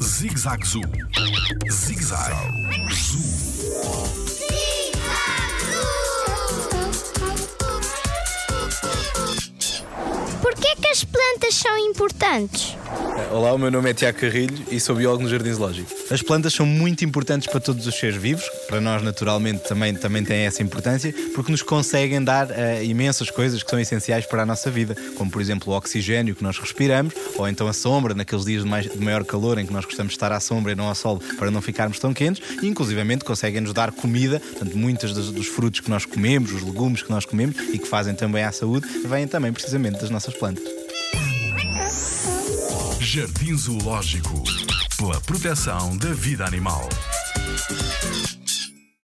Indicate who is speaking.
Speaker 1: Zig-Zag Zoo. Zig-Zag Zoo.
Speaker 2: Porquê que as plantas são importantes?
Speaker 3: Olá, o meu nome é Tiago Carrilho e sou biólogo no Jardim Zoológico. As plantas são muito importantes para todos os seres vivos, para nós naturalmente também, também têm essa importância, porque nos conseguem dar uh, imensas coisas que são essenciais para a nossa vida, como por exemplo o oxigênio que nós respiramos, ou então a sombra, naqueles dias de, mais, de maior calor em que nós gostamos de estar à sombra e não ao sol para não ficarmos tão quentes, e inclusivamente conseguem nos dar comida, portanto muitos dos, dos frutos que nós comemos, os legumes que nós comemos e que fazem também à saúde, vêm também precisamente das nossas plantas.
Speaker 1: Jardim Zoológico pela proteção da vida animal.